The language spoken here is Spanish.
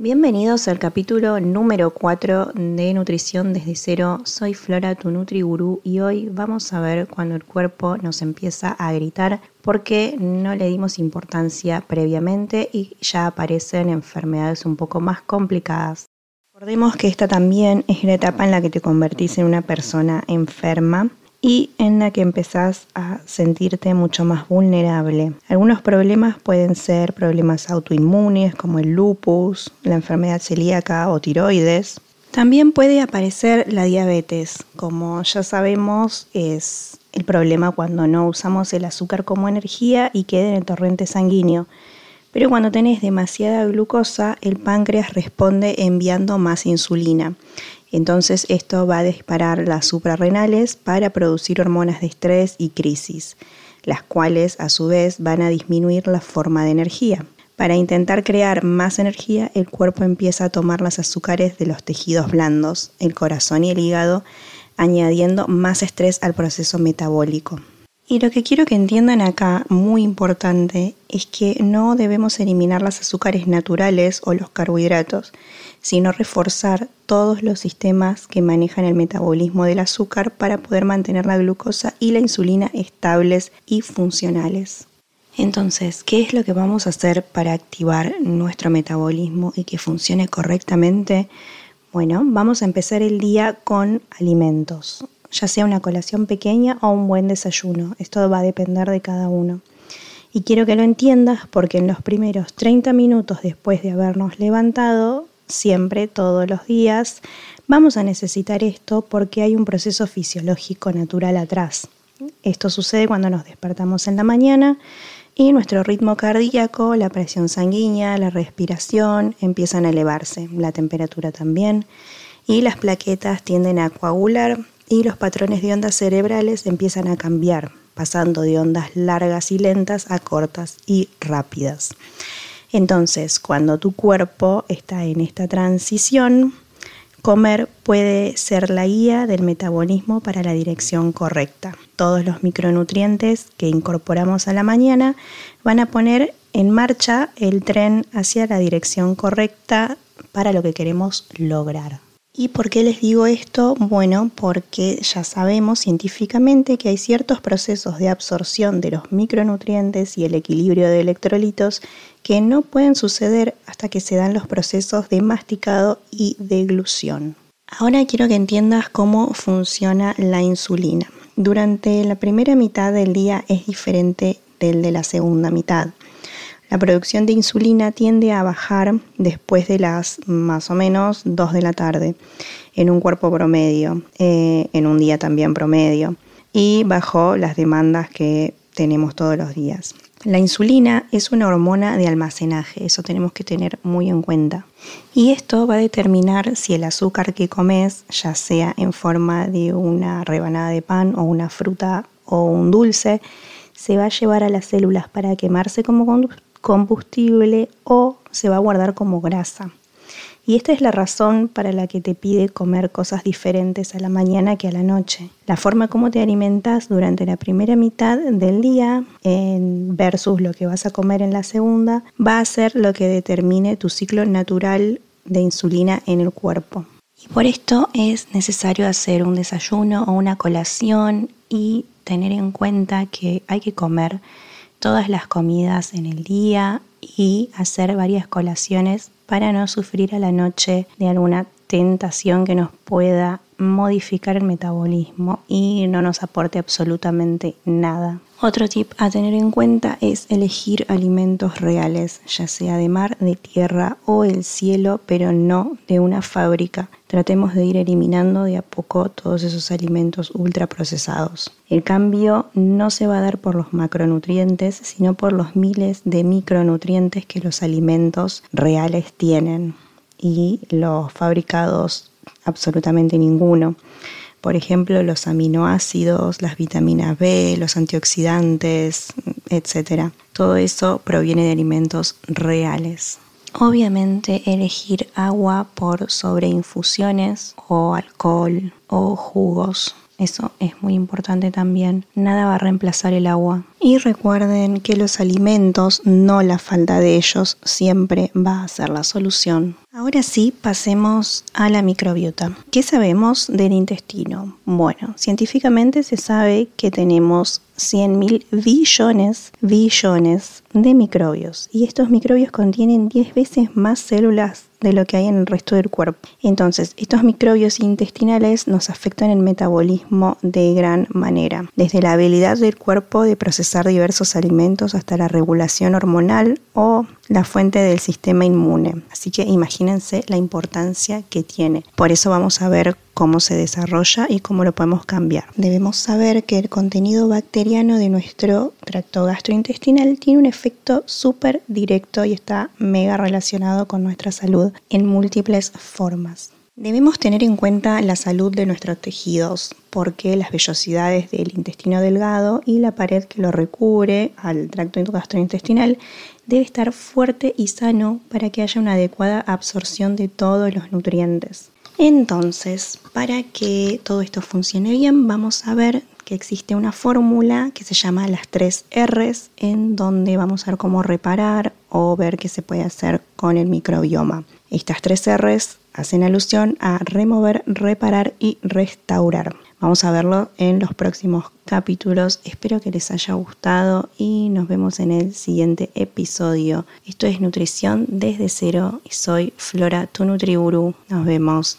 Bienvenidos al capítulo número 4 de Nutrición desde cero. Soy Flora, tu NutriGurú, y hoy vamos a ver cuando el cuerpo nos empieza a gritar porque no le dimos importancia previamente y ya aparecen enfermedades un poco más complicadas. Recordemos que esta también es la etapa en la que te convertís en una persona enferma y en la que empezás a sentirte mucho más vulnerable. Algunos problemas pueden ser problemas autoinmunes como el lupus, la enfermedad celíaca o tiroides. También puede aparecer la diabetes, como ya sabemos es el problema cuando no usamos el azúcar como energía y queda en el torrente sanguíneo. Pero cuando tenés demasiada glucosa, el páncreas responde enviando más insulina. Entonces esto va a disparar las suprarrenales para producir hormonas de estrés y crisis, las cuales a su vez van a disminuir la forma de energía. Para intentar crear más energía, el cuerpo empieza a tomar los azúcares de los tejidos blandos, el corazón y el hígado, añadiendo más estrés al proceso metabólico. Y lo que quiero que entiendan acá, muy importante, es que no debemos eliminar los azúcares naturales o los carbohidratos, sino reforzar todos los sistemas que manejan el metabolismo del azúcar para poder mantener la glucosa y la insulina estables y funcionales. Entonces, ¿qué es lo que vamos a hacer para activar nuestro metabolismo y que funcione correctamente? Bueno, vamos a empezar el día con alimentos ya sea una colación pequeña o un buen desayuno. Esto va a depender de cada uno. Y quiero que lo entiendas porque en los primeros 30 minutos después de habernos levantado, siempre, todos los días, vamos a necesitar esto porque hay un proceso fisiológico natural atrás. Esto sucede cuando nos despertamos en la mañana y nuestro ritmo cardíaco, la presión sanguínea, la respiración empiezan a elevarse, la temperatura también, y las plaquetas tienden a coagular y los patrones de ondas cerebrales empiezan a cambiar, pasando de ondas largas y lentas a cortas y rápidas. Entonces, cuando tu cuerpo está en esta transición, comer puede ser la guía del metabolismo para la dirección correcta. Todos los micronutrientes que incorporamos a la mañana van a poner en marcha el tren hacia la dirección correcta para lo que queremos lograr. ¿Y por qué les digo esto? Bueno, porque ya sabemos científicamente que hay ciertos procesos de absorción de los micronutrientes y el equilibrio de electrolitos que no pueden suceder hasta que se dan los procesos de masticado y deglución. Ahora quiero que entiendas cómo funciona la insulina. Durante la primera mitad del día es diferente del de la segunda mitad. La producción de insulina tiende a bajar después de las más o menos 2 de la tarde en un cuerpo promedio, eh, en un día también promedio, y bajo las demandas que tenemos todos los días. La insulina es una hormona de almacenaje, eso tenemos que tener muy en cuenta. Y esto va a determinar si el azúcar que comes, ya sea en forma de una rebanada de pan o una fruta o un dulce, se va a llevar a las células para quemarse como combustible o se va a guardar como grasa. Y esta es la razón para la que te pide comer cosas diferentes a la mañana que a la noche. La forma como te alimentas durante la primera mitad del día versus lo que vas a comer en la segunda va a ser lo que determine tu ciclo natural de insulina en el cuerpo. Y por esto es necesario hacer un desayuno o una colación y tener en cuenta que hay que comer todas las comidas en el día y hacer varias colaciones para no sufrir a la noche de alguna tentación que nos pueda modificar el metabolismo y no nos aporte absolutamente nada. Otro tip a tener en cuenta es elegir alimentos reales, ya sea de mar, de tierra o el cielo, pero no de una fábrica. Tratemos de ir eliminando de a poco todos esos alimentos ultraprocesados. El cambio no se va a dar por los macronutrientes, sino por los miles de micronutrientes que los alimentos reales tienen y los fabricados absolutamente ninguno. Por ejemplo, los aminoácidos, las vitaminas B, los antioxidantes, etc. Todo eso proviene de alimentos reales. Obviamente elegir agua por sobreinfusiones o alcohol o jugos eso es muy importante también. Nada va a reemplazar el agua. Y recuerden que los alimentos, no la falta de ellos, siempre va a ser la solución. Ahora sí, pasemos a la microbiota. ¿Qué sabemos del intestino? Bueno, científicamente se sabe que tenemos 100.000 billones, billones de microbios. Y estos microbios contienen 10 veces más células de lo que hay en el resto del cuerpo. Entonces, estos microbios intestinales nos afectan el metabolismo de gran manera, desde la habilidad del cuerpo de procesar diversos alimentos hasta la regulación hormonal o la fuente del sistema inmune. Así que imagínense la importancia que tiene. Por eso vamos a ver cómo se desarrolla y cómo lo podemos cambiar. Debemos saber que el contenido bacteriano de nuestro tracto gastrointestinal tiene un efecto súper directo y está mega relacionado con nuestra salud en múltiples formas. Debemos tener en cuenta la salud de nuestros tejidos, porque las vellosidades del intestino delgado y la pared que lo recubre al tracto gastrointestinal debe estar fuerte y sano para que haya una adecuada absorción de todos los nutrientes. Entonces, para que todo esto funcione bien, vamos a ver que existe una fórmula que se llama las tres R's, en donde vamos a ver cómo reparar o ver qué se puede hacer con el microbioma. Estas tres R's hacen alusión a remover, reparar y restaurar. Vamos a verlo en los próximos capítulos. Espero que les haya gustado y nos vemos en el siguiente episodio. Esto es Nutrición desde cero y soy Flora, tu Nutriburu. Nos vemos.